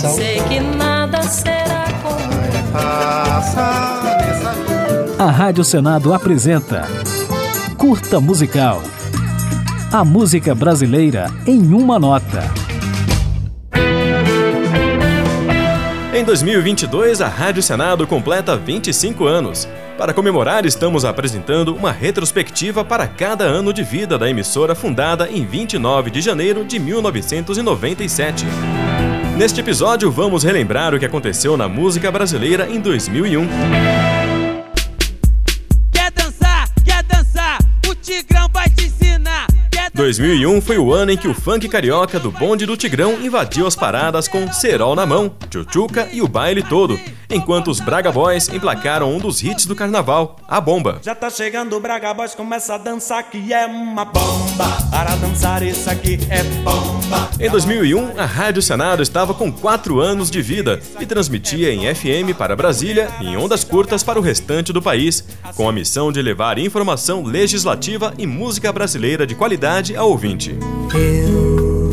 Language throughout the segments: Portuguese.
coração. Sei que nada será como Passa nessa vida. A Rádio Senado apresenta Curta Musical. A música brasileira em uma nota. Em 2022, a Rádio Senado completa 25 anos. Para comemorar, estamos apresentando uma retrospectiva para cada ano de vida da emissora fundada em 29 de janeiro de 1997. Neste episódio, vamos relembrar o que aconteceu na música brasileira em 2001. 2001 foi o ano em que o funk carioca do bonde do Tigrão invadiu as paradas com Cerol na mão, Tchutchuca e o baile todo, enquanto os Braga Boys emplacaram um dos hits do carnaval, A Bomba. Já tá chegando o Braga Boys, começa a dançar que é uma bomba. Para dançar isso aqui é bomba. Em 2001, a Rádio Senado estava com 4 anos de vida e transmitia em FM para Brasília e em ondas curtas para o restante do país, com a missão de levar informação legislativa e música brasileira de qualidade ao ouvinte. Eu,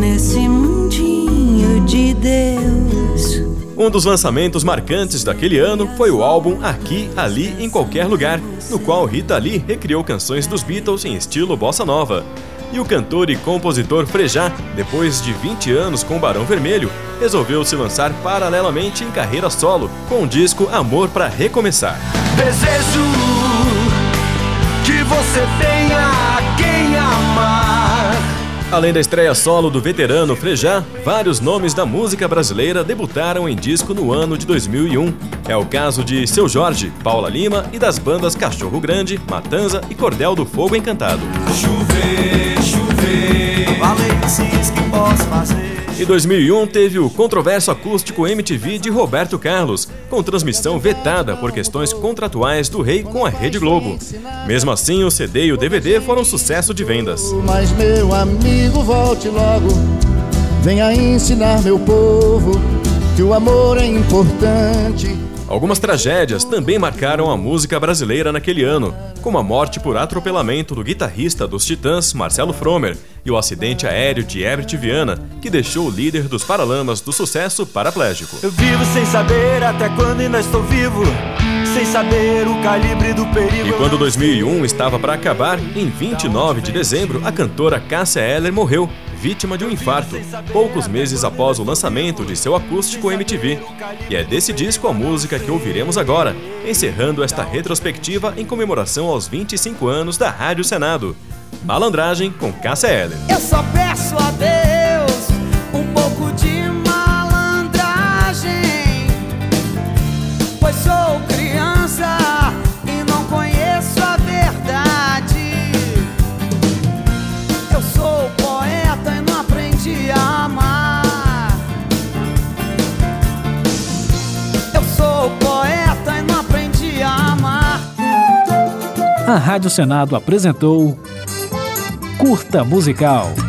nesse mundinho de Deus. Um dos lançamentos marcantes daquele ano foi o álbum Aqui, Ali, em Qualquer Lugar, no qual Rita Lee recriou canções dos Beatles em estilo bossa nova. E o cantor e compositor Frejá, depois de 20 anos com Barão Vermelho, resolveu se lançar paralelamente em carreira solo, com o disco Amor para Recomeçar. Desejo você tenha quem amar. Além da estreia solo do veterano Frejá, vários nomes da música brasileira debutaram em disco no ano de 2001. É o caso de Seu Jorge, Paula Lima e das bandas Cachorro Grande, Matanza e Cordel do Fogo Encantado. Chover, Em 2001 teve o controverso acústico MTV de Roberto Carlos, com transmissão vetada por questões contratuais do rei com a Rede Globo. Mesmo assim, o CD e o DVD foram sucesso de vendas. Mas meu amigo, volte logo. Venha ensinar meu povo que o amor é importante. Algumas tragédias também marcaram a música brasileira naquele ano, como a morte por atropelamento do guitarrista dos Titãs, Marcelo Fromer, e o acidente aéreo de Herbert Viana, que deixou o líder dos Paralamas do sucesso paraplégico. Eu vivo sem saber até quando ainda estou vivo. Sem saber o calibre do perigo. E quando 2001 estava para acabar, em 29 de dezembro, a cantora Cássia Eller morreu, vítima de um infarto, poucos meses após o lançamento de seu acústico MTV. E é desse disco a música que ouviremos agora, encerrando esta retrospectiva em comemoração aos 25 anos da Rádio Senado. Malandragem com Cássia Eller. Eu só peço a Deus um pouco de malandragem, pois sou criança e não conheço a verdade. Eu sou poeta e não aprendi a amar. Eu sou poeta e não aprendi a amar. A Rádio Senado apresentou Curta Musical.